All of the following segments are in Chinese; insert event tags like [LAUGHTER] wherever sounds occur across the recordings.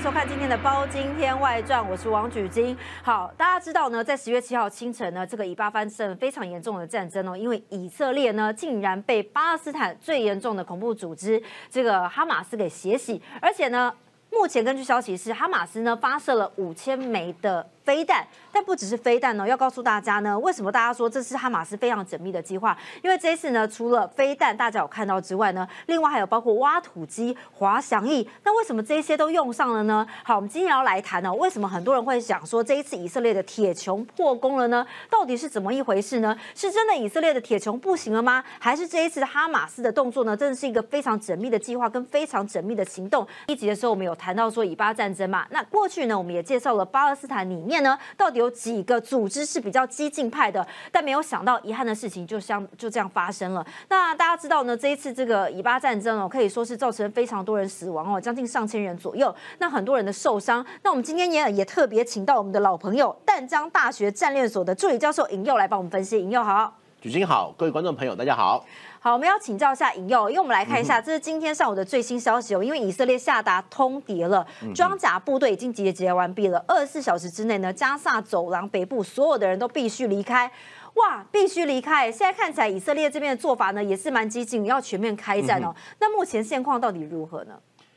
收看今天的《包今天外传》，我是王举金。好，大家知道呢，在十月七号清晨呢，这个以巴发生非常严重的战争哦，因为以色列呢竟然被巴勒斯坦最严重的恐怖组织这个哈马斯给血洗，而且呢，目前根据消息是哈马斯呢发射了五千枚的。飞弹，但不只是飞弹呢。要告诉大家呢，为什么大家说这是哈马斯非常缜密的计划？因为这一次呢，除了飞弹大家有看到之外呢，另外还有包括挖土机、滑翔翼。那为什么这些都用上了呢？好，我们今天要来谈呢，为什么很多人会想说这一次以色列的铁穹破功了呢？到底是怎么一回事呢？是真的以色列的铁穹不行了吗？还是这一次哈马斯的动作呢，真的是一个非常缜密的计划跟非常缜密的行动？一集的时候我们有谈到说以巴战争嘛，那过去呢，我们也介绍了巴勒斯坦里面。呢，到底有几个组织是比较激进派的？但没有想到，遗憾的事情就像就这样发生了。那大家知道呢，这一次这个以巴战争哦，可以说是造成非常多人死亡哦，将近上千人左右。那很多人的受伤。那我们今天也也特别请到我们的老朋友淡江大学战略所的助理教授尹佑来帮我们分析。尹佑好，举金好，各位观众朋友大家好。好，我们要请教一下尹佑，因为我们来看一下，这是今天上午的最新消息哦。因为以色列下达通牒了，装甲部队已经集结完毕了，二十四小时之内呢，加萨走廊北部所有的人都必须离开。哇，必须离开！现在看起来以色列这边的做法呢，也是蛮激进，要全面开战哦。那目前现况到底如何呢？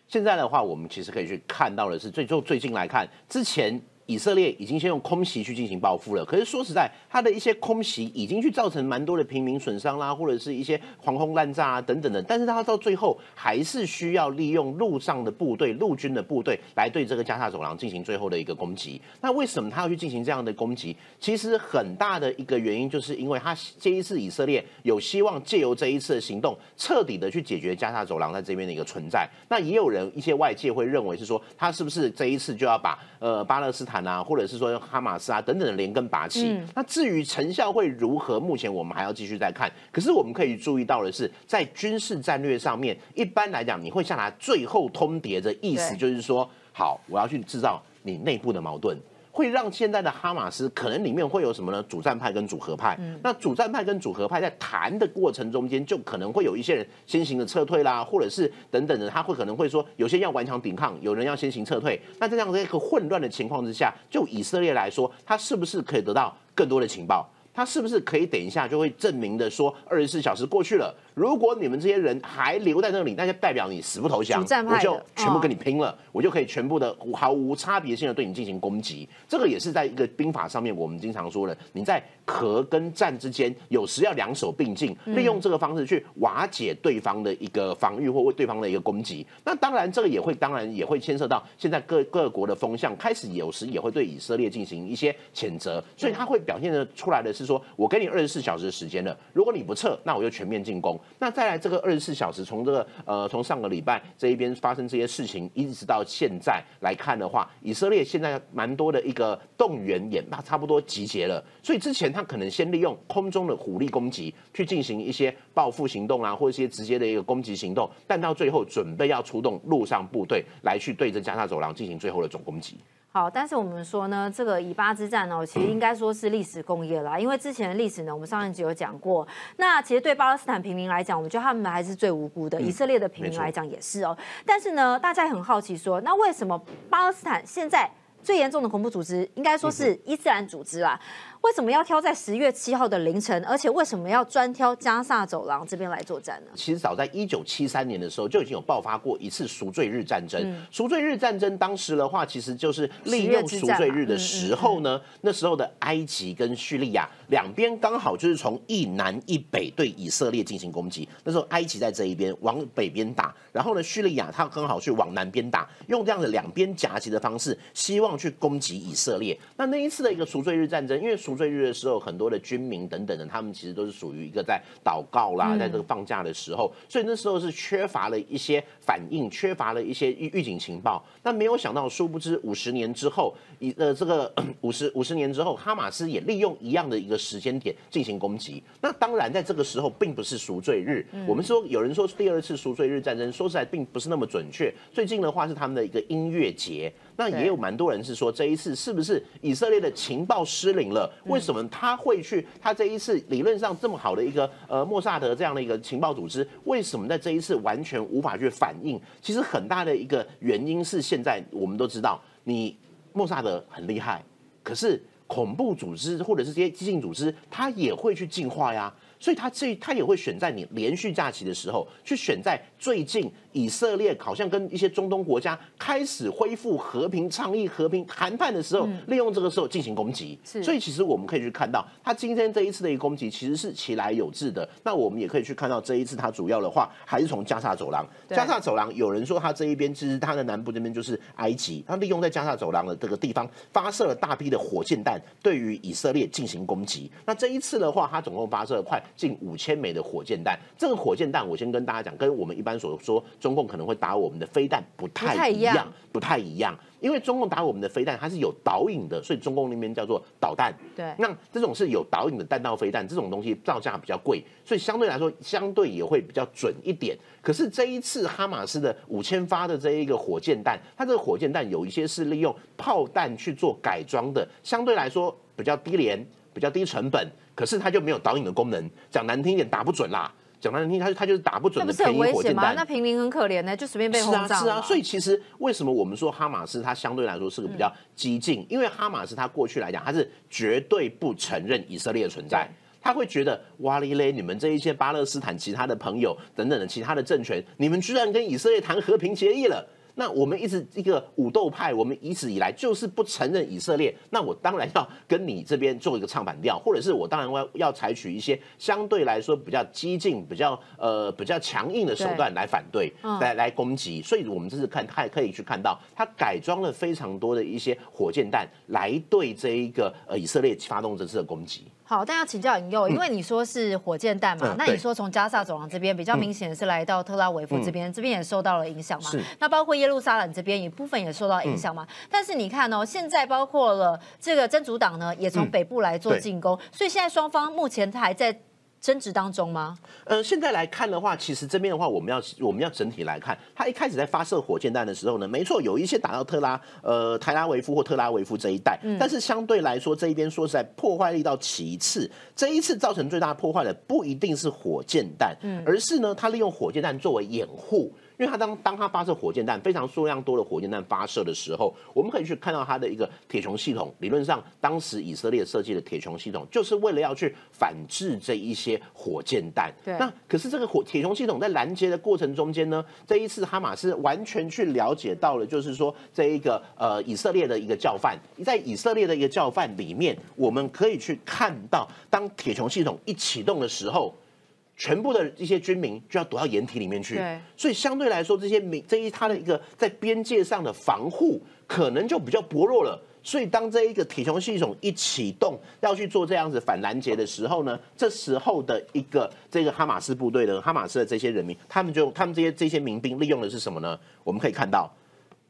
现在的话，我们其实可以去看到的是，最就最近来看，之前。以色列已经先用空袭去进行报复了，可是说实在，他的一些空袭已经去造成蛮多的平民损伤啦，或者是一些狂轰滥炸啊等等的，但是他到最后还是需要利用陆上的部队、陆军的部队来对这个加沙走廊进行最后的一个攻击。那为什么他要去进行这样的攻击？其实很大的一个原因就是因为他这一次以色列有希望借由这一次的行动，彻底的去解决加沙走廊在这边的一个存在。那也有人一些外界会认为是说，他是不是这一次就要把呃巴勒斯坦啊，或者是说哈马斯啊等等的连根拔起，那至于成效会如何，目前我们还要继续再看。可是我们可以注意到的是，在军事战略上面，一般来讲，你会下达最后通牒的意思，就是说，好，我要去制造你内部的矛盾。会让现在的哈马斯可能里面会有什么呢？主战派跟主和派。那主战派跟主和派在谈的过程中间，就可能会有一些人先行的撤退啦，或者是等等的，他会可能会说，有些要顽强抵抗，有人要先行撤退。那在这样的一个混乱的情况之下，就以色列来说，他是不是可以得到更多的情报？他是不是可以等一下就会证明的说，二十四小时过去了？如果你们这些人还留在那里，那就代表你死不投降，我就全部跟你拼了，我就可以全部的毫无差别性的对你进行攻击。这个也是在一个兵法上面，我们经常说的，你在和跟战之间，有时要两手并进，利用这个方式去瓦解对方的一个防御或为对方的一个攻击。那当然，这个也会当然也会牵涉到现在各各国的风向，开始有时也会对以色列进行一些谴责，所以他会表现的出来的是说，我给你二十四小时的时间了，如果你不撤，那我就全面进攻。那再来这个二十四小时，从这个呃，从上个礼拜这一边发生这些事情，一直到现在来看的话，以色列现在蛮多的一个动员也差不多集结了。所以之前他可能先利用空中的火力攻击去进行一些报复行动啊，或者一些直接的一个攻击行动，但到最后准备要出动陆上部队来去对着加沙走廊进行最后的总攻击。好，但是我们说呢，这个以巴之战呢，其实应该说是历史工业啦。因为之前的历史呢，我们上一集有讲过。那其实对巴勒斯坦平民来讲，我们觉得他们还是最无辜的。以色列的平民来讲也是哦。但是呢，大家也很好奇说，那为什么巴勒斯坦现在最严重的恐怖组织，应该说是伊斯兰组织啦？为什么要挑在十月七号的凌晨？而且为什么要专挑加萨走廊这边来作战呢？其实早在一九七三年的时候就已经有爆发过一次赎罪日战争。赎罪日战争当时的话，其实就是利用赎罪日的时候呢，那时候的埃及跟叙利亚两边刚好就是从一南一北对以色列进行攻击。那时候埃及在这一边往北边打，然后呢叙利亚他刚好去往南边打，用这样的两边夹击的方式，希望去攻击以色列。那那一次的一个赎罪日战争，因为赎罪日的时候，很多的军民等等的，他们其实都是属于一个在祷告啦，在这个放假的时候，所以那时候是缺乏了一些反应，缺乏了一些预预警情报。但没有想到，殊不知五十年之后，一呃这个 [CLEARS THROAT] 五十五十年之后，哈马斯也利用一样的一个时间点进行攻击。那当然，在这个时候并不是赎罪日。我们说有人说第二次赎罪日战争，说实在并不是那么准确。最近的话是他们的一个音乐节。那也有蛮多人人是说，这一次是不是以色列的情报失灵了？为什么他会去？他这一次理论上这么好的一个呃莫萨德这样的一个情报组织，为什么在这一次完全无法去反应？其实很大的一个原因是，现在我们都知道，你莫萨德很厉害，可是恐怖组织或者是这些激进组织，它也会去进化呀。所以他这他也会选在你连续假期的时候，去选在最近以色列好像跟一些中东国家开始恢复和平倡议、和平谈判的时候，利用这个时候进行攻击。所以其实我们可以去看到，他今天这一次的一个攻击其实是其来有致的。那我们也可以去看到这一次他主要的话还是从加沙走廊。加沙走廊有人说他这一边其实他的南部这边就是埃及，他利用在加沙走廊的这个地方发射了大批的火箭弹，对于以色列进行攻击。那这一次的话，他总共发射了快。近五千枚的火箭弹，这个火箭弹我先跟大家讲，跟我们一般所说中共可能会打我们的飞弹不太一样，不太一样。因为中共打我们的飞弹，它是有导引的，所以中共那边叫做导弹。对，那这种是有导引的弹道飞弹，这种东西造价比较贵，所以相对来说，相对也会比较准一点。可是这一次哈马斯的五千发的这一个火箭弹，它这个火箭弹有一些是利用炮弹去做改装的，相对来说比较低廉。比较低成本，可是它就没有导引的功能。讲难听一点，打不准啦。讲难听，他他就是打不准的便宜火箭弹。那平民很可怜呢，就随便被轰炸。是啊，是啊。所以其实为什么我们说哈马斯它相对来说是个比较激进？因为哈马斯它过去来讲，它是绝对不承认以色列的存在。他会觉得哇哩嘞，你们这一些巴勒斯坦其他的朋友等等的其他的政权，你们居然跟以色列谈和平协议了。那我们一直一个武斗派，我们一直以来就是不承认以色列。那我当然要跟你这边做一个唱反调，或者是我当然要要采取一些相对来说比较激进、比较呃比较强硬的手段来反对、来来攻击。所以我们这次看，还可以去看到，他改装了非常多的一些火箭弹来对这一个呃以色列发动这次的攻击。好，但要请教引诱，因为你说是火箭弹嘛，那你说从加萨走廊这边比较明显的是来到特拉维夫这边，这边也受到了影响嘛？那包括耶路撒冷这边一部分也受到影响嘛？但是你看哦，现在包括了这个真主党呢，也从北部来做进攻，所以现在双方目前还在。争执当中吗？呃，现在来看的话，其实这边的话，我们要我们要整体来看，他一开始在发射火箭弹的时候呢，没错，有一些打到特拉呃泰拉维夫或特拉维夫这一带，但是相对来说，这一边说实在破坏力到其次，这一次造成最大破坏的不一定是火箭弹，而是呢，他利用火箭弹作为掩护。因为它当当它发射火箭弹非常数量多的火箭弹发射的时候，我们可以去看到它的一个铁穹系统。理论上，当时以色列设计的铁穹系统就是为了要去反制这一些火箭弹。对。那可是这个火铁穹系统在拦截的过程中间呢，这一次哈马斯完全去了解到了，就是说这一个呃以色列的一个教范，在以色列的一个教范里面，我们可以去看到，当铁穹系统一启动的时候。全部的一些军民就要躲到掩体里面去，所以相对来说，这些民这一他的一个在边界上的防护可能就比较薄弱了。所以当这一个铁穹系统一启动，要去做这样子反拦截的时候呢，这时候的一个这个哈马斯部队的哈马斯的这些人民，他们就他们这些这些民兵利用的是什么呢？我们可以看到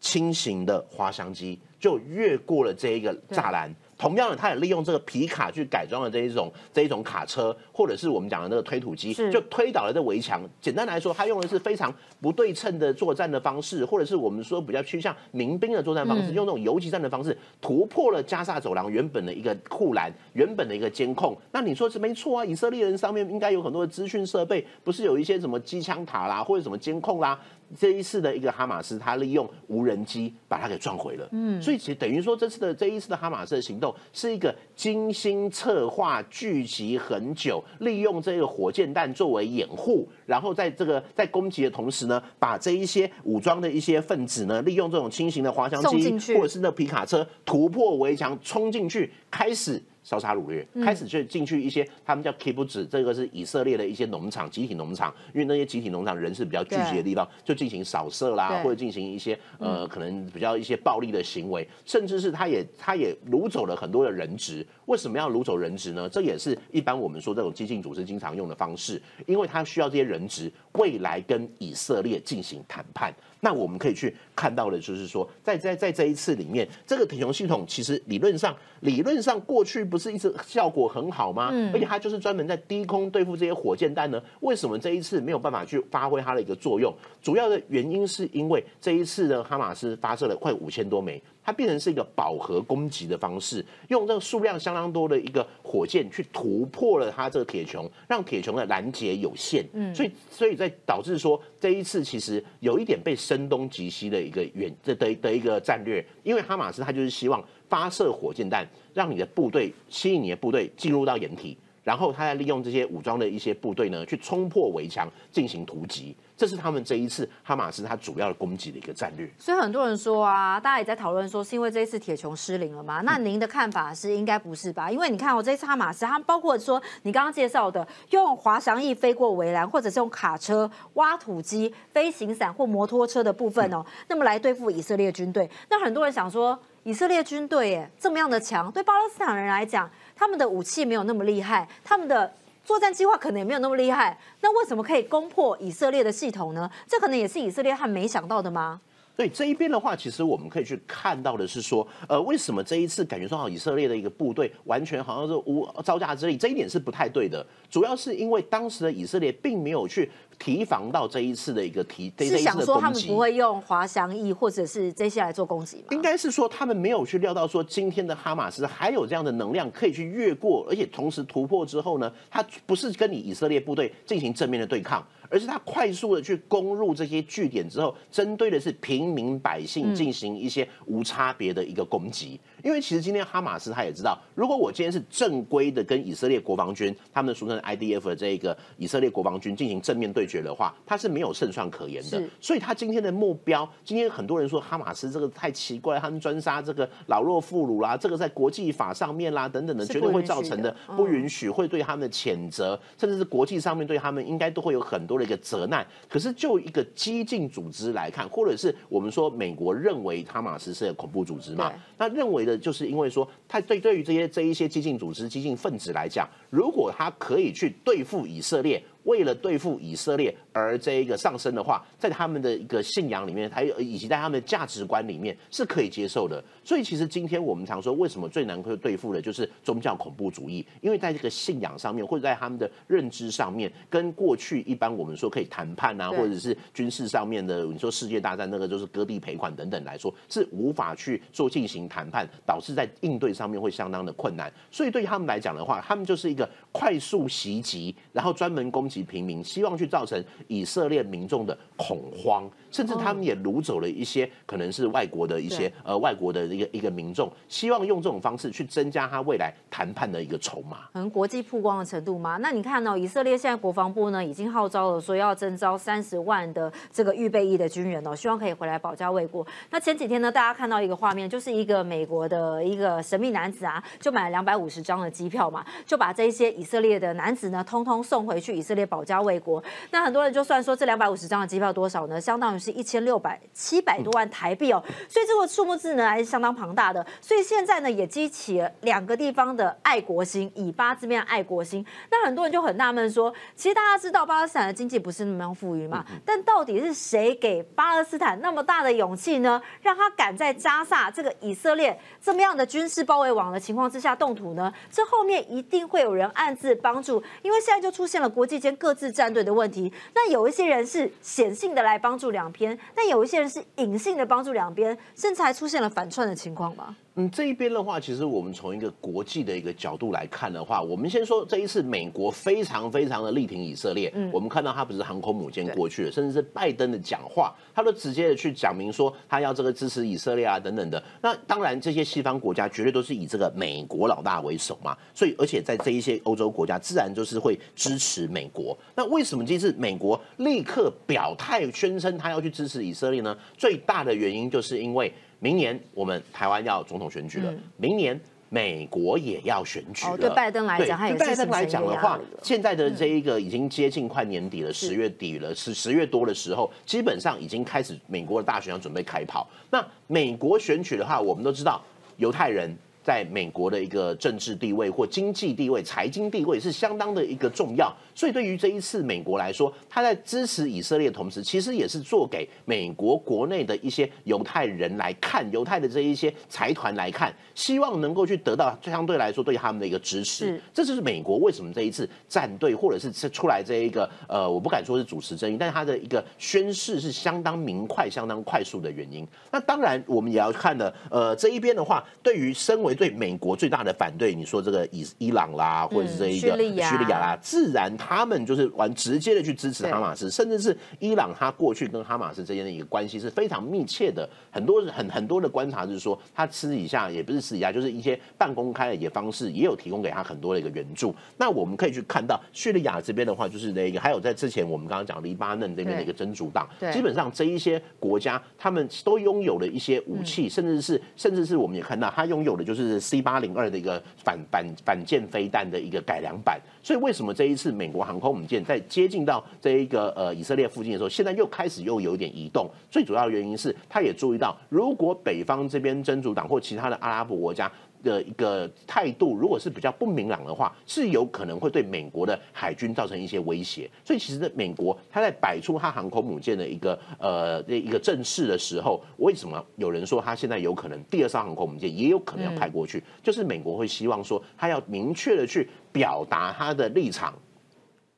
轻型的滑翔机就越过了这一个栅栏。同样的，他也利用这个皮卡去改装了这一种这一种卡车，或者是我们讲的那个推土机，就推倒了这围墙。简单来说，他用的是非常不对称的作战的方式，或者是我们说比较趋向民兵的作战方式，用那种游击战的方式突破了加沙走廊原本的一个护栏、原本的一个监控。那你说是没错啊？以色列人上面应该有很多的资讯设备，不是有一些什么机枪塔啦，或者什么监控啦？这一次的一个哈马斯，他利用无人机把它给撞毁了。嗯，所以其实等于说，这次的这一次的哈马斯的行动是一个精心策划、聚集很久，利用这个火箭弹作为掩护，然后在这个在攻击的同时呢，把这一些武装的一些分子呢，利用这种轻型的滑翔机或者是那皮卡车突破围墙冲进去，开始。烧杀掳掠，开始就进去一些，他们叫 k i b u z 这个是以色列的一些农场，集体农场，因为那些集体农场人是比较聚集的地方，就进行扫射啦，或者进行一些呃可能比较一些暴力的行为，甚至是他也他也掳走了很多的人质。为什么要掳走人质呢？这也是一般我们说这种激进组织经常用的方式，因为他需要这些人质未来跟以色列进行谈判。那我们可以去看到的，就是说，在在在这一次里面，这个铁穹系统其实理论上理论上过去不是一直效果很好吗？嗯而且它就是专门在低空对付这些火箭弹呢，为什么这一次没有办法去发挥它的一个作用？主要的原因是因为这一次呢，哈马斯发射了快五千多枚。它变成是一个饱和攻击的方式，用这个数量相当多的一个火箭去突破了它这个铁穹，让铁穹的拦截有限。嗯，所以所以在导致说这一次其实有一点被声东击西的一个远这的的一个战略，因为哈马斯他就是希望发射火箭弹，让你的部队吸引你的部队进入到掩体。然后他再利用这些武装的一些部队呢，去冲破围墙进行突击，这是他们这一次哈马斯他主要的攻击的一个战略。所以很多人说啊，大家也在讨论说，是因为这一次铁穹失灵了吗？那您的看法是应该不是吧？因为你看我、这一次哈马斯，他们包括说你刚刚介绍的用滑翔翼飞过围栏，或者是用卡车、挖土机、飞行伞或摩托车的部分哦，那么来对付以色列军队。那很多人想说，以色列军队耶这么样的强，对巴勒斯坦人来讲，他们的武器没有那么厉害，他们的作战计划可能也没有那么厉害，那为什么可以攻破以色列的系统呢？这可能也是以色列他没想到的吗？对这一边的话，其实我们可以去看到的是说，呃，为什么这一次感觉说好以色列的一个部队完全好像是无招架之力，这一点是不太对的。主要是因为当时的以色列并没有去提防到这一次的一个提这这一次是想说他们不。会用滑翔翼或者是这些来做攻击吗？应该是说，他们没有去料到说，今天的哈马斯还有这样的能量可以去越过，而且同时突破之后呢，他不是跟你以色列部队进行正面的对抗，而是他快速的去攻入这些据点之后，针对的是平民百姓进行一些无差别的一个攻击。因为其实今天哈马斯他也知道，如果我今天是正规的跟以色列国防军，他们的俗称 IDF 的这个以色列国防军进行正面对决的话，他是没有胜算可言的是。所以他今天的目标，今天很多人说哈马斯这个太奇怪，他们专杀这个老弱妇孺啦，这个在国际法上面啦等等的，绝对会造成的嗯不允许，会对他们的谴责，甚至是国际上面对他们应该都会有很多的一个责难。可是就一个激进组织来看，或者是我们说美国认为哈马斯是个恐怖组织嘛对，那认为的就是因为说，他对对于这些这一些激进组织、激进分子来讲，如果他可以去对付以色列。为了对付以色列而这一个上升的话，在他们的一个信仰里面，还有以及在他们的价值观里面是可以接受的。所以其实今天我们常说，为什么最难会对付的就是宗教恐怖主义？因为在这个信仰上面，或者在他们的认知上面，跟过去一般我们说可以谈判啊，或者是军事上面的，你说世界大战那个就是割地赔款等等来说，是无法去做进行谈判，导致在应对上面会相当的困难。所以对于他们来讲的话，他们就是一个快速袭击，然后专门攻击平民，希望去造成以色列民众的恐慌，甚至他们也掳走了一些可能是外国的一些呃外国的一个一个民众，希望用这种方式去增加他未来谈判的一个筹码。可能国际曝光的程度吗？那你看呢、以色列现在国防部呢已经号召了说要征召三十万的这个预备役的军人哦，希望可以回来保家卫国。那前几天呢，大家看到一个画面，就是一个美国的一个神秘男子啊，就买了两百五十张的机票嘛，就把这些以色列的男子呢，通通送回去以色列保家卫国。那很多人就算说这两百五十张的机票多少呢？相当于是一千六百七百多万台币哦，所以这个数目字呢还是相当庞大的。所以现在呢也激起了两个地方的爱国心，以巴这边的爱国心。那很多人就很纳闷说，其实大家知道巴勒斯坦的经济不是那么样富裕嘛，但到底是谁给巴勒斯坦那么大的勇气呢？让他敢在加萨这个以色列这么样的军事包围网的情况之下动土呢？这后面一定会有人暗自帮助，因为现在就出现了国际间各自站队的问题。那有一些人是显性的来帮助两边，但有一些人是隐性的帮助两边，甚至还出现了反串的情况吧。嗯，这一边的话，其实我们从一个国际的一个角度来看的话，我们先说这一次美国非常非常的力挺以色列。嗯，我们看到他不是航空母舰过去了，甚至是拜登的讲话，他都直接的去讲明说他要这个支持以色列啊等等的。那当然，这些西方国家绝对都是以这个美国老大为首嘛，所以而且在这一些欧洲国家，自然就是会支持美国。那为什么这次美国立刻表态宣称他要去支持以色列呢？最大的原因就是因为。明年我们台湾要总统选举了，明年美国也要选举了。对拜登来讲对对拜登来讲的话现在的这一个已经接近快年底了，十月底了，十十月多的时候，基本上已经开始美国的大选要准备开跑。那美国选举的话，我们都知道犹太人。在美国的一个政治地位或经济地位、财经地位是相当的一个重要。所以对于这一次美国来说，他在支持以色列的同时，其实也是做给美国国内的一些犹太人来看，犹太的这一些财团来看，希望能够去得到相对来说对他们的一个支持。这就是美国为什么这一次站队或者是出来这一个呃，我不敢说是主持争议，但是他的一个宣誓是相当明快、相当快速的原因。那当然，我们也要看的，呃，这一边的话，对于身为对美国最大的反对，你说这个伊伊朗啦，或者是这一个叙利亚啦，自然他们就是玩直接的去支持哈马斯，甚至是伊朗，他过去跟哈马斯之间的一个关系是非常密切的。很多很很多的观察就是说，他私底下也不是私底下，就是一些半公开的一些方式，也有提供给他很多的一个援助。那我们可以去看到叙利亚这边的话，就是那个还有在之前我们刚刚讲黎巴嫩这边的一个真主党，基本上这一些国家他们都拥有了一些武器，甚至是甚至是我们也看到他拥有的就是是 C 八零二的一个反反反舰飞弹的一个改良版。所以为什么这一次美国航空母舰在接近到这一个呃以色列附近的时候，现在又开始又有一点移动？最主要的原因是，他也注意到，如果北方这边真主党或其他的阿拉伯国家的一个态度，如果是比较不明朗的话，是有可能会对美国的海军造成一些威胁。所以其实美国他在摆出他航空母舰的一个呃一个阵势的时候，为什么有人说他现在有可能第二艘航空母舰也有可能要派过去？就是美国会希望说，他要明确的去表达他的立场，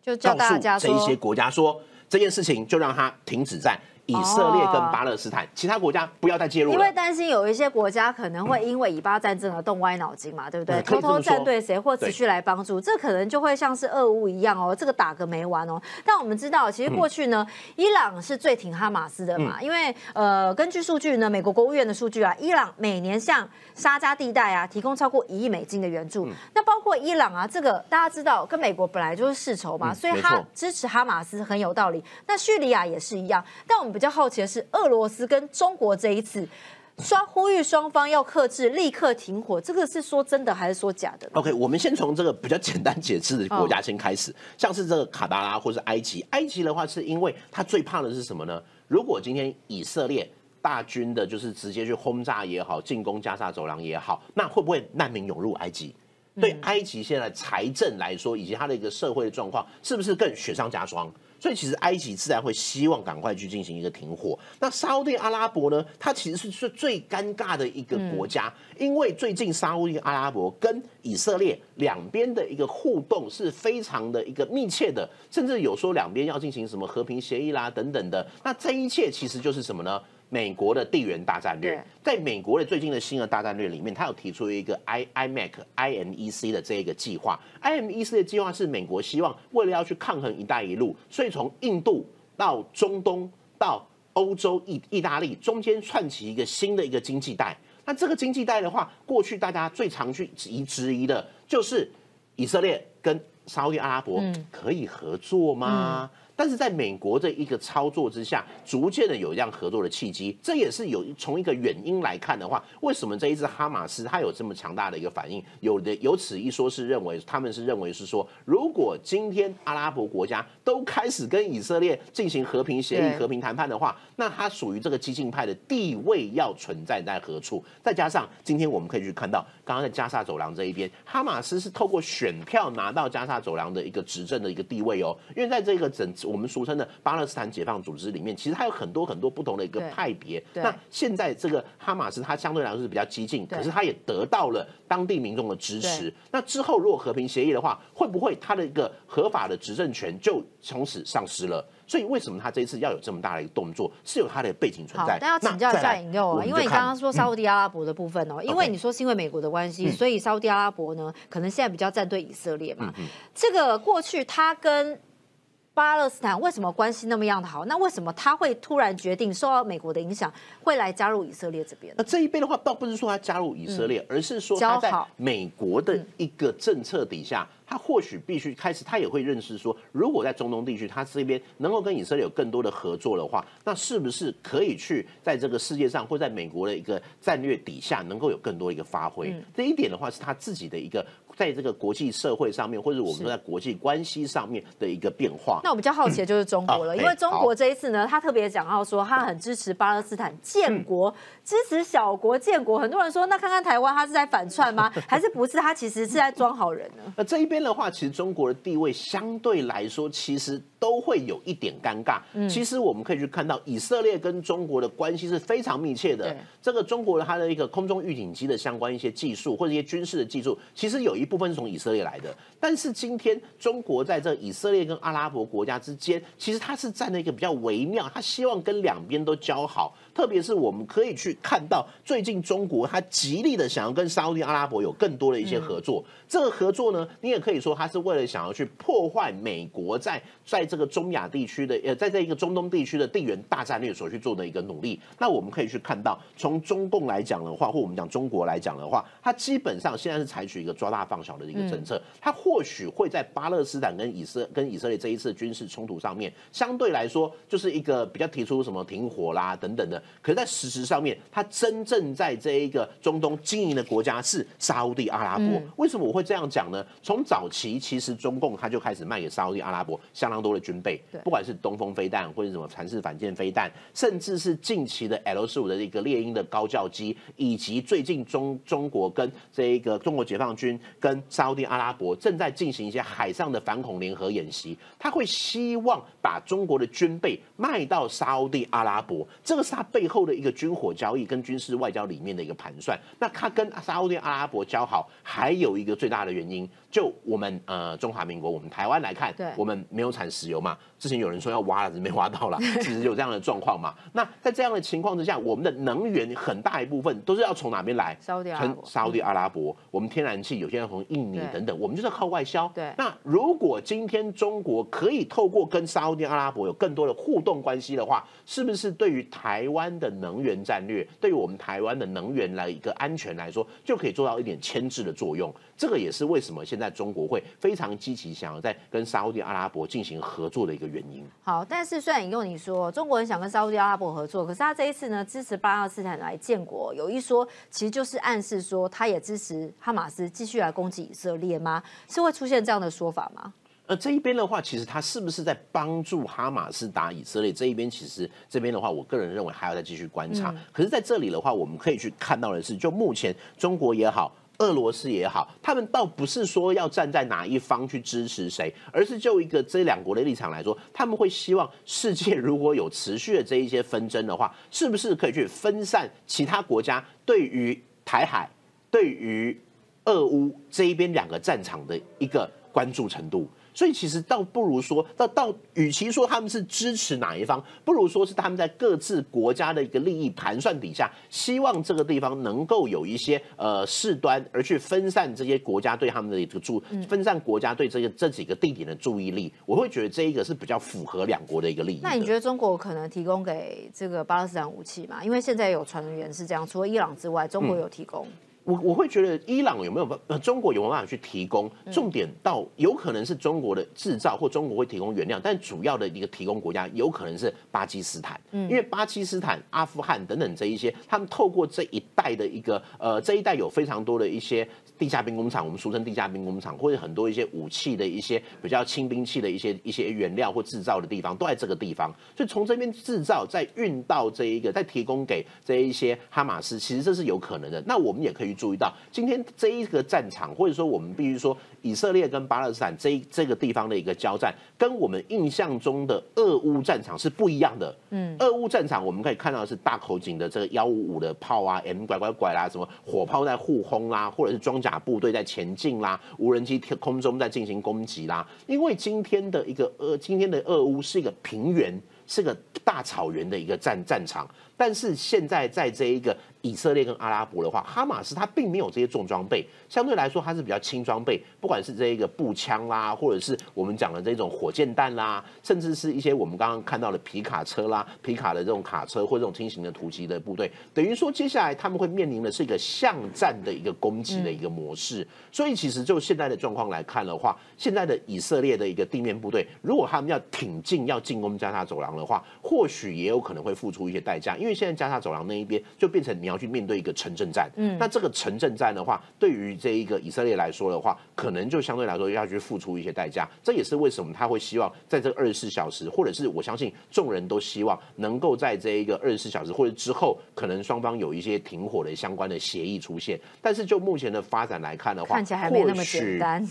就告诉这一些国家说这件事情就让他停止在。以色列跟巴勒斯坦，其他国家不要再介入因为担心有一些国家可能会因为以巴战争而动歪脑筋嘛，对不对？偷偷站队谁或持续来帮助，这可能就会像是俄乌一样哦，这个打个没完哦。但我们知道，其实过去呢，伊朗是最挺哈马斯的嘛，因为呃，根据数据呢，美国国务院的数据啊，伊朗每年向沙加地带啊提供超过一亿美金的援助。那包括伊朗啊，这个大家知道，跟美国本来就是世仇嘛，所以他支持哈马斯很有道理。那叙利亚也是一样，但我们。比较好奇的是，俄罗斯跟中国这一次双呼吁双方要克制，立刻停火，这个是说真的还是说假的？OK，我们先从这个比较简单解释的国家先开始，像是这个卡达拉或是埃及。埃及的话，是因为他最怕的是什么呢？如果今天以色列大军的就是直接去轰炸也好，进攻加沙走廊也好，那会不会难民涌入埃及？对埃及现在财政来说，以及它的一个社会的状况，是不是更雪上加霜？所以其实埃及自然会希望赶快去进行一个停火。那沙地阿拉伯呢？它其实是是最尴尬的一个国家，因为最近沙地阿拉伯跟以色列两边的一个互动是非常的一个密切的，甚至有说两边要进行什么和平协议啦等等的。那这一切其实就是什么呢？美国的地缘大战略，在美国的最近的新的大战略里面，他有提出一个 I IMEC IMEC 的这一个计划。IMEC 的计划是美国希望为了要去抗衡“一带一路”，所以从印度到中东到欧洲、意意大利中间串起一个新的一个经济带。那这个经济带的话，过去大家最常去疑质疑的就是以色列跟沙特阿拉伯可以合作吗？但是在美国这一个操作之下，逐渐的有这样合作的契机，这也是有从一个原因来看的话，为什么这一支哈马斯它有这么强大的一个反应？有的由此一说，是认为他们是认为是说，如果今天阿拉伯国家都开始跟以色列进行和平协议、和平谈判的话，那它属于这个激进派的地位要存在在何处？再加上今天我们可以去看到，刚刚在加沙走廊这一边，哈马斯是透过选票拿到加沙走廊的一个执政的一个地位哦，因为在这个整。我们俗称的巴勒斯坦解放组织里面，其实它有很多很多不同的一个派别。那现在这个哈马斯，它相对来说是比较激进，可是它也得到了当地民众的支持。那之后如果和平协议的话，会不会它的一个合法的执政权就从此丧失了？所以为什么他这一次要有这么大的一个动作，是有他的背景存在。但要请教一下引诱啊，因为你刚刚说沙地阿拉伯的部分哦，因为你说是因为美国的关系，所以沙地阿拉伯呢，可能现在比较站队以色列嘛。这个过去他跟巴勒斯坦为什么关系那么样的好？那为什么他会突然决定受到美国的影响，会来加入以色列这边？那这一边的话，倒不是说他加入以色列，而是说他在美国的一个政策底下。他或许必须开始，他也会认识说，如果在中东地区，他这边能够跟以色列有更多的合作的话，那是不是可以去在这个世界上或在美国的一个战略底下，能够有更多一个发挥？这一点的话，是他自己的一个在这个国际社会上面，或者我们说在国际关系上面的一个变化。那我比较好奇的就是中国了，因为中国这一次呢，他特别讲到说，他很支持巴勒斯坦建国，支持小国建国。很多人说，那看看台湾，他是在反串吗？[LAUGHS] 还是不是？他其实是在装好人呢？那这一边的话，其实中国的地位相对来说，其实。都会有一点尴尬。其实我们可以去看到，以色列跟中国的关系是非常密切的。这个中国的它的一个空中预警机的相关一些技术或者一些军事的技术，其实有一部分是从以色列来的。但是今天中国在这以色列跟阿拉伯国家之间，其实它是站在一个比较微妙，它希望跟两边都交好。特别是我们可以去看到，最近中国它极力的想要跟沙特阿拉伯有更多的一些合作。这个合作呢，你也可以说它是为了想要去破坏美国在在这个中亚地区的呃，在这一个中东地区的地缘大战略所去做的一个努力。那我们可以去看到，从中共来讲的话，或我们讲中国来讲的话，它基本上现在是采取一个抓大放小的一个政策。它或许会在巴勒斯坦跟以色跟以色列这一次军事冲突上面，相对来说就是一个比较提出什么停火啦等等的。可是，在事实上面，它真正在这一个中东经营的国家是沙地阿拉伯。为什么我会这样讲呢？从早期，其实中共它就开始卖给沙地阿拉伯相当多的军备，不管是东风飞弹或者什么蚕式反舰飞弹，甚至是近期的 L 十五的一个猎鹰的高教机，以及最近中中国跟这一个中国解放军跟沙地阿拉伯正在进行一些海上的反恐联合演习，他会希望把中国的军备卖到沙地阿拉伯，这个是他背后的一个军火交易跟军事外交里面的一个盘算。那他跟沙特阿拉伯交好，还有一个最大的原因，就我们呃中华民国，我们台湾来看，我们没有产石油嘛。之前有人说要挖了，没挖到了，[LAUGHS] 其实有这样的状况嘛。那在这样的情况之下，我们的能源很大一部分都是要从哪边来？从沙特阿拉伯。我们天然气有些要从印尼等等，我们就是靠外销。对。那如果今天中国可以透过跟沙特阿拉伯有更多的互动关系的话，是不是对于台湾的能源战略，对于我们台湾的能源来一个安全来说，就可以做到一点牵制的作用？这个也是为什么现在中国会非常积极想要在跟沙特阿拉伯进行合作的一个原因。好，但是虽然引用你说中国人想跟沙特阿拉伯合作，可是他这一次呢支持巴勒斯坦来建国，有一说其实就是暗示说他也支持哈马斯继续来攻击以色列吗？是会出现这样的说法吗？呃，这一边的话，其实他是不是在帮助哈马斯打以色列？这一边其实这边的话，我个人认为还要再继续观察。可是在这里的话，我们可以去看到的是，就目前中国也好。俄罗斯也好，他们倒不是说要站在哪一方去支持谁，而是就一个这两国的立场来说，他们会希望世界如果有持续的这一些纷争的话，是不是可以去分散其他国家对于台海、对于俄乌这一边两个战场的一个关注程度？所以其实倒不如说，到到，与其说他们是支持哪一方，不如说是他们在各自国家的一个利益盘算底下，希望这个地方能够有一些呃事端，而去分散这些国家对他们的一个注，分散国家对这个这几个地点的注意力。我会觉得这一个是比较符合两国的一个利益。那你觉得中国可能提供给这个巴勒斯坦武器吗？因为现在有传言是这样，除了伊朗之外，中国有提供。我我会觉得伊朗有没有办呃中国有没有办法去提供？重点到有可能是中国的制造或中国会提供原料，但主要的一个提供国家有可能是巴基斯坦，因为巴基斯坦、阿富汗等等这一些，他们透过这一代的一个呃这一代有非常多的一些地下兵工厂，我们俗称地下兵工厂，或者很多一些武器的一些比较轻兵器的一些一些原料或制造的地方都在这个地方，所以从这边制造再运到这一个再提供给这一些哈马斯，其实这是有可能的。那我们也可以。注意到今天这一个战场，或者说我们必须说以色列跟巴勒斯坦这这个地方的一个交战，跟我们印象中的俄乌战场是不一样的。嗯，俄乌战场我们可以看到是大口径的这个幺五五的炮啊，M 拐拐拐啦，什么火炮在互轰啦，或者是装甲部队在前进啦，无人机天空中在进行攻击啦。因为今天的一个俄，今天的俄乌是一个平原，是个大草原的一个战战场。但是现在在这一个以色列跟阿拉伯的话，哈马斯它并没有这些重装备，相对来说它是比较轻装备，不管是这一个步枪啦，或者是我们讲的这种火箭弹啦，甚至是一些我们刚刚看到的皮卡车啦、皮卡的这种卡车或这种轻型的突击的部队，等于说接下来他们会面临的是一个巷战的一个攻击的一个模式。所以其实就现在的状况来看的话，现在的以色列的一个地面部队，如果他们要挺进要进攻加沙走廊的话，或许也有可能会付出一些代价，因为现在加沙走廊那一边就变成你要去面对一个城镇战。嗯，那这个城镇战的话，对于这一个以色列来说的话，可能就相对来说要去付出一些代价。这也是为什么他会希望在这二十四小时，或者是我相信众人都希望能够在这一个二十四小时或者之后，可能双方有一些停火的相关的协议出现。但是就目前的发展来看的话，看起来还没那么简单。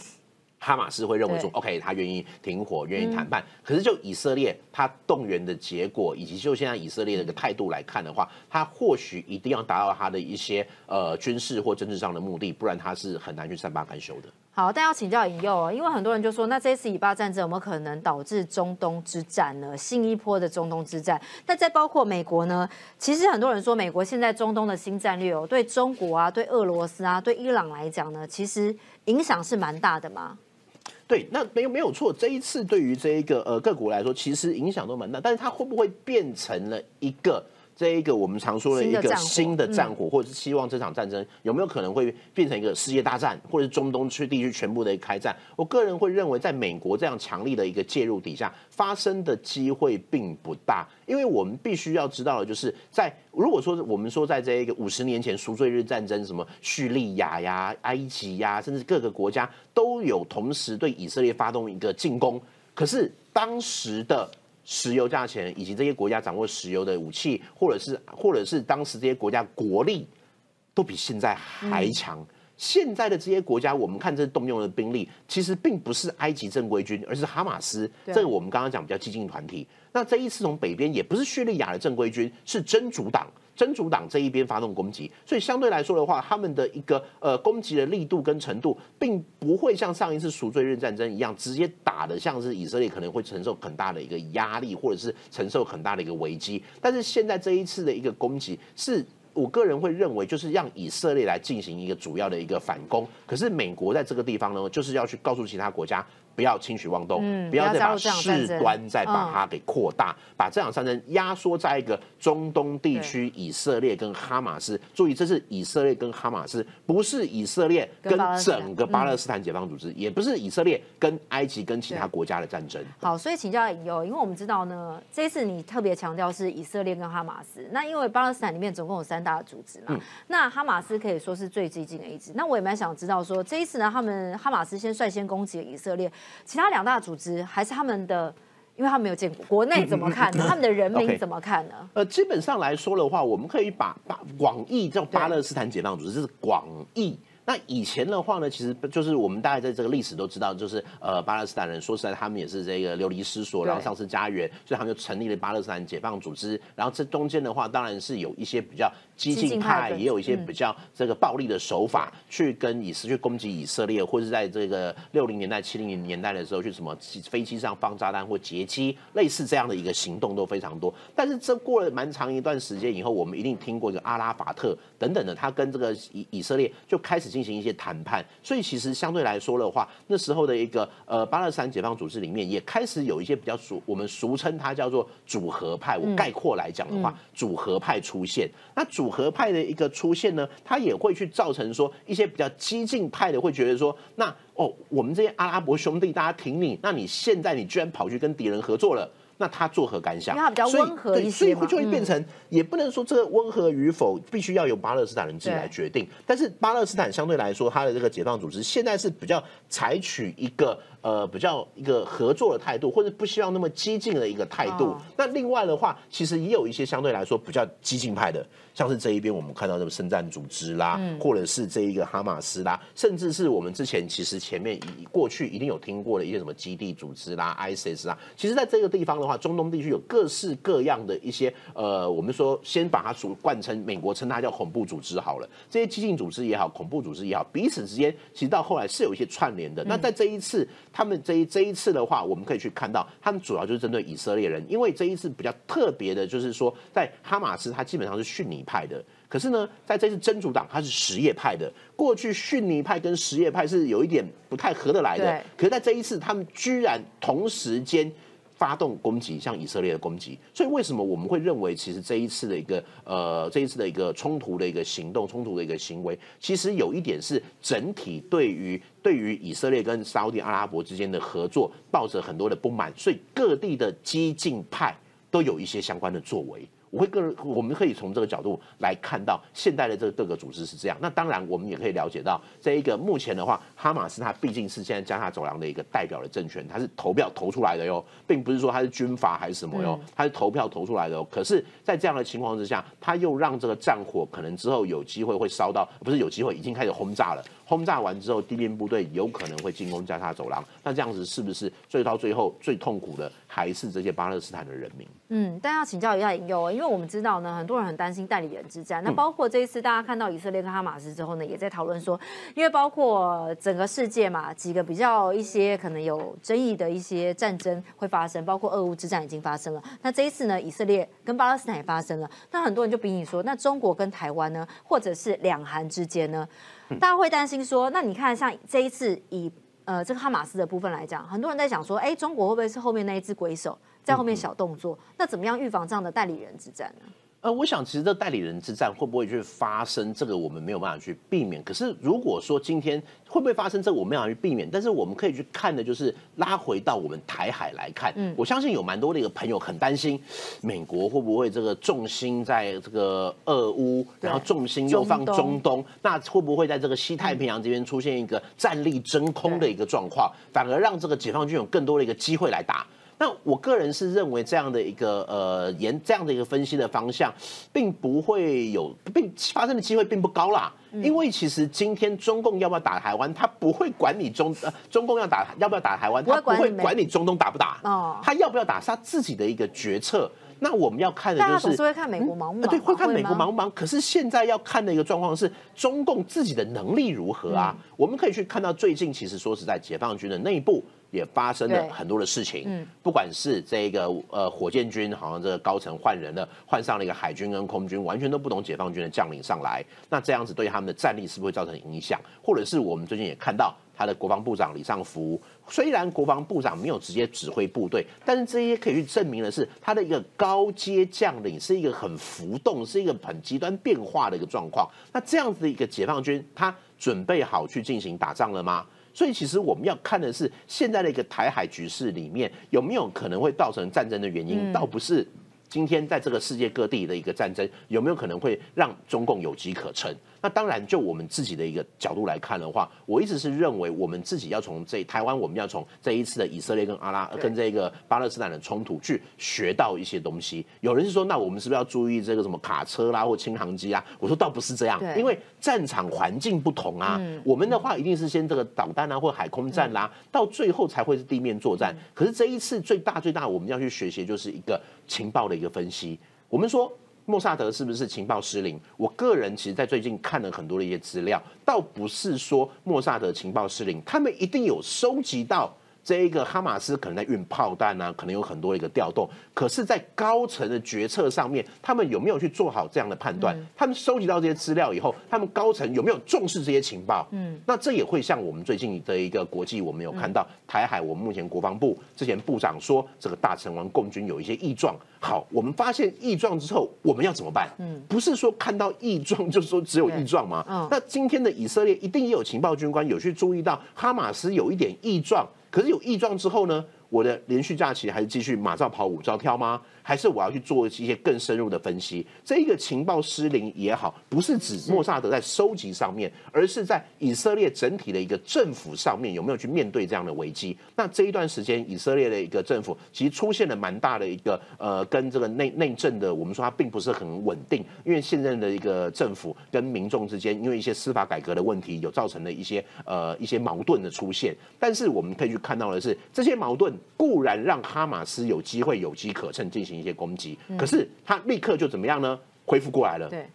哈马斯会认为说，OK，他愿意停火，愿意谈判。可是就以色列他动员的结果，以及就现在以色列的一个态度来看的话，他或许一定要达到他的一些呃军事或政治上的目的，不然他是很难去善罢甘休的。好，但要请教引诱哦，因为很多人就说，那这次以巴战争有没有可能导致中东之战呢？新一波的中东之战？那再包括美国呢？其实很多人说，美国现在中东的新战略哦，对中国啊、对俄罗斯啊、对伊朗来讲呢，其实影响是蛮大的嘛。对，那没有没有错。这一次对于这一个呃个股来说，其实影响都蛮大。但是它会不会变成了一个这一个我们常说的一个新的战火，或者是希望这场战争有没有可能会变成一个世界大战，或者是中东区地区全部的开战？我个人会认为，在美国这样强力的一个介入底下，发生的机会并不大。因为我们必须要知道的，就是在如果说我们说在这一个五十年前赎罪日战争，什么叙利亚呀、埃及呀，甚至各个国家都有同时对以色列发动一个进攻，可是当时的石油价钱以及这些国家掌握石油的武器，或者是或者是当时这些国家国力都比现在还强。现在的这些国家，我们看这动用的兵力，其实并不是埃及正规军，而是哈马斯。这个我们刚刚讲比较激进团体。那这一次从北边也不是叙利亚的正规军，是真主党。真主党这一边发动攻击，所以相对来说的话，他们的一个呃攻击的力度跟程度，并不会像上一次赎罪日战争一样，直接打的像是以色列可能会承受很大的一个压力，或者是承受很大的一个危机。但是现在这一次的一个攻击是。我个人会认为，就是让以色列来进行一个主要的一个反攻。可是美国在这个地方呢，就是要去告诉其他国家。不要轻举妄动，不要再把事端再把它给扩大，把这场战争压缩在一个中东地区，以色列跟哈马斯。注意，这是以色列跟哈马斯，不是以色列跟整个巴勒斯坦解放组织，也不是以色列跟埃及跟其他国家的战争。好，所以请教有，因为我们知道呢，这次你特别强调是以色列跟哈马斯。那因为巴勒斯坦里面总共有三大组织嘛，那哈马斯可以说是最激进的一支。那我也蛮想知道说，这一次呢，他们哈马斯先率先攻击了以色列。其他两大组织还是他们的，因为他们没有见过国内怎么看，他们的人民怎么看呢？呃，基本上来说的话，我们可以把把广义叫巴勒斯坦解放组织，这是广义。那以前的话呢，其实就是我们大概在这个历史都知道，就是呃巴勒斯坦人说实在，他们也是这个流离失所，然后丧失家园，所以他们就成立了巴勒斯坦解放组织。然后这中间的话，当然是有一些比较。激进派也有一些比较这个暴力的手法，去跟以色去攻击以色列，或者是在这个六零年代、七零年代的时候，去什么飞机上放炸弹或劫机，类似这样的一个行动都非常多。但是这过了蛮长一段时间以后，我们一定听过一个阿拉法特等等的，他跟这个以以色列就开始进行一些谈判。所以其实相对来说的话，那时候的一个呃巴勒斯坦解放组织里面也开始有一些比较俗，我们俗称它叫做组合派。我概括来讲的话，组合派出现，那组。合派的一个出现呢，他也会去造成说一些比较激进派的会觉得说，那哦，我们这些阿拉伯兄弟大家挺你，那你现在你居然跑去跟敌人合作了。那他作何感想？因为他比较温和一些所以就会变成，也不能说这个温和与否必须要由巴勒斯坦人自己来决定。但是巴勒斯坦相对来说，他的这个解放组织现在是比较采取一个呃比较一个合作的态度，或者不希望那么激进的一个态度。那另外的话，其实也有一些相对来说比较激进派的，像是这一边我们看到这个圣战组织啦，或者是这一个哈马斯啦，甚至是我们之前其实前面以过去一定有听过的一些什么基地组织啦、ISIS 啦。其实在这个地方的话。话，中东地区有各式各样的一些呃，我们说先把它主冠称美国称它叫恐怖组织好了。这些激进组织也好，恐怖组织也好，彼此之间其实到后来是有一些串联的。那在这一次，他们这一这一次的话，我们可以去看到，他们主要就是针对以色列人，因为这一次比较特别的就是说，在哈马斯它基本上是逊尼派的。可是呢，在这次真主党他是什叶派的，过去逊尼派跟什叶派是有一点不太合得来的。可是在这一次，他们居然同时间发动攻击，向以色列的攻击。所以为什么我们会认为，其实这一次的一个呃，这一次的一个冲突的一个行动，冲突的一个行为，其实有一点是整体对于对于以色列跟沙特阿拉伯之间的合作，抱着很多的不满，所以各地的激进派都有一些相关的作为。我会个人，我们可以从这个角度来看到现代的这个各个组织是这样。那当然，我们也可以了解到，这一个目前的话，哈马斯它毕竟是现在加沙走廊的一个代表的政权，它是投票投出来的哟，并不是说它是军阀还是什么哟，它是投票投出来的哟。可是，在这样的情况之下，它又让这个战火可能之后有机会会烧到，不是有机会，已经开始轰炸了。轰炸完之后，地面部队有可能会进攻加沙走廊。那这样子是不是最到最后最痛苦的还是这些巴勒斯坦的人民？嗯，但要请教一下引诱，因为我们知道呢，很多人很担心代理人之战。那包括这一次大家看到以色列跟哈马斯之后呢，也在讨论说，因为包括整个世界嘛，几个比较一些可能有争议的一些战争会发生，包括俄乌之战已经发生了。那这一次呢，以色列跟巴勒斯坦也发生了。那很多人就比你说，那中国跟台湾呢，或者是两韩之间呢？大家会担心说，那你看像这一次以呃这个哈马斯的部分来讲，很多人在想说，哎，中国会不会是后面那一只鬼手在后面小动作？那怎么样预防这样的代理人之战呢？呃，我想其实这代理人之战会不会去发生，这个我们没有办法去避免。可是如果说今天会不会发生，这个我没办法去避免。但是我们可以去看的，就是拉回到我们台海来看。嗯，我相信有蛮多的一个朋友很担心，美国会不会这个重心在这个俄乌，然后重心又放中东，那会不会在这个西太平洋这边出现一个战力真空的一个状况，反而让这个解放军有更多的一个机会来打？那我个人是认为这样的一个呃沿这样的一个分析的方向，并不会有并发生的机会并不高啦。因为其实今天中共要不要打台湾，他不会管你中呃中共要打要不要打台湾，他不会管你中东打不打。哦，他要不要打是他自己的一个决策。那我们要看的就是会看美国忙不忙？对，会看美国忙不忙。可是现在要看的一个状况是中共自己的能力如何啊？我们可以去看到最近其实说实在，解放军的内部。也发生了很多的事情，嗯，不管是这个呃火箭军，好像这个高层换人了，换上了一个海军跟空军，完全都不懂解放军的将领上来，那这样子对他们的战力是不是会造成影响？或者是我们最近也看到他的国防部长李尚福，虽然国防部长没有直接指挥部队，但是这些可以去证明的是他的一个高阶将领是一个很浮动，是一个很极端变化的一个状况。那这样子的一个解放军，他准备好去进行打仗了吗？所以，其实我们要看的是现在的一个台海局势里面有没有可能会造成战争的原因，倒不是今天在这个世界各地的一个战争有没有可能会让中共有机可乘。那当然，就我们自己的一个角度来看的话，我一直是认为，我们自己要从这台湾，我们要从这一次的以色列跟阿拉跟这个巴勒斯坦的冲突去学到一些东西。有人是说，那我们是不是要注意这个什么卡车啦或轻航机啊？我说倒不是这样，因为战场环境不同啊。我们的话一定是先这个导弹啊或海空战啦，到最后才会是地面作战。可是这一次最大最大，我们要去学习就是一个情报的一个分析。我们说。莫萨德是不是情报失灵？我个人其实，在最近看了很多的一些资料，倒不是说莫萨德情报失灵，他们一定有收集到。这一个哈马斯可能在运炮弹啊，可能有很多一个调动，可是，在高层的决策上面，他们有没有去做好这样的判断？他们收集到这些资料以后，他们高层有没有重视这些情报？嗯，那这也会像我们最近的一个国际，我们有看到台海，我们目前国防部之前部长说，这个大成王共军有一些异状。好，我们发现异状之后，我们要怎么办？嗯，不是说看到异状就是说只有异状吗？嗯，那今天的以色列一定也有情报军官有去注意到哈马斯有一点异状。可是有异状之后呢？我的连续假期还是继续马上跑，五照跳吗？还是我要去做一些更深入的分析？这一个情报失灵也好，不是指莫萨德在收集上面，而是在以色列整体的一个政府上面有没有去面对这样的危机？那这一段时间，以色列的一个政府其实出现了蛮大的一个呃，跟这个内内政的，我们说它并不是很稳定，因为现任的一个政府跟民众之间，因为一些司法改革的问题，有造成了一些呃一些矛盾的出现。但是我们可以去看到的是，这些矛盾。固然让哈马斯有机会有机可乘进行一些攻击，可是他立刻就怎么样呢？恢复过来了。对，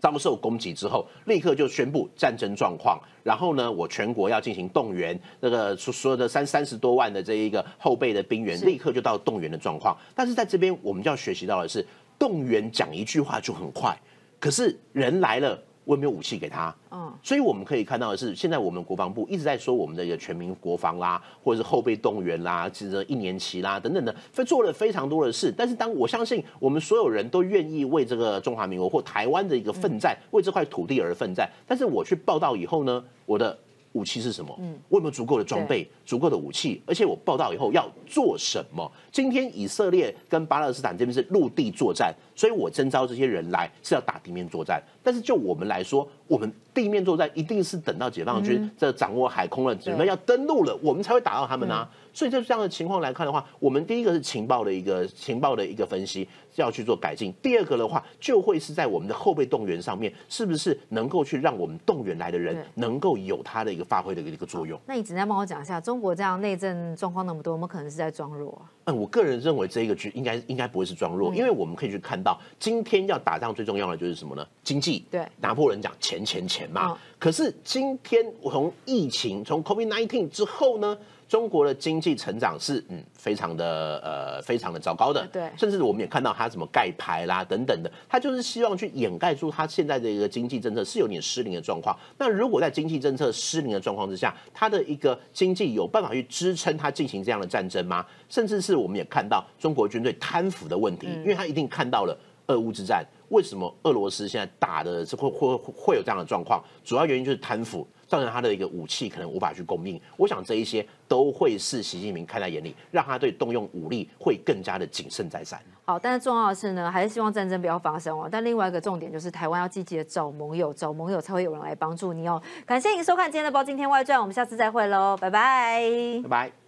遭受攻击之后，立刻就宣布战争状况，然后呢，我全国要进行动员，那个所所有的三三十多万的这一个后备的兵员，立刻就到动员的状况。但是在这边，我们就要学习到的是，动员讲一句话就很快，可是人来了。我也没有武器给他，嗯，所以我们可以看到的是，现在我们国防部一直在说我们的一个全民国防啦，或者是后备动员啦，其实一年期啦等等的，做了非常多的事。但是当我相信我们所有人都愿意为这个中华民国或台湾的一个奋战，为这块土地而奋战，但是我去报道以后呢，我的。武器是什么？嗯，我有没有足够的装备、足够的武器？而且我报道以后要做什么？今天以色列跟巴勒斯坦这边是陆地作战，所以我征召这些人来是要打地面作战。但是就我们来说，我们地面作战一定是等到解放军这掌握海空了，准备要登陆了，我们才会打到他们啊。所以在这样的情况来看的话，我们第一个是情报的一个情报的一个分析要去做改进。第二个的话，就会是在我们的后备动员上面，是不是能够去让我们动员来的人能够有他的一个发挥的一个作用？那你只能帮我讲一下，中国这样内政状况那么多，我们可能是在装弱啊？嗯，我个人认为这一个局应该应该不会是装弱，因为我们可以去看到，今天要打仗最重要的就是什么呢？经济。对，拿破仑讲钱钱钱嘛。可是今天从疫情从 COVID nineteen 之后呢？中国的经济成长是嗯非常的呃非常的糟糕的，对，甚至我们也看到他什么盖牌啦等等的，他就是希望去掩盖住他现在的一个经济政策是有点失灵的状况。那如果在经济政策失灵的状况之下，他的一个经济有办法去支撑他进行这样的战争吗？甚至是我们也看到中国军队贪腐的问题，因为他一定看到了俄乌之战，为什么俄罗斯现在打的是会会会有这样的状况？主要原因就是贪腐。造成他的一个武器可能无法去供应，我想这一些都会是习近平看在眼里，让他对动用武力会更加的谨慎再三。好，但是重要的是呢，还是希望战争不要发生哦。但另外一个重点就是台湾要积极的找盟友，找盟友才会有人来帮助你哦。感谢您收看今天的《包今天外传》，我们下次再会喽，拜拜，拜拜。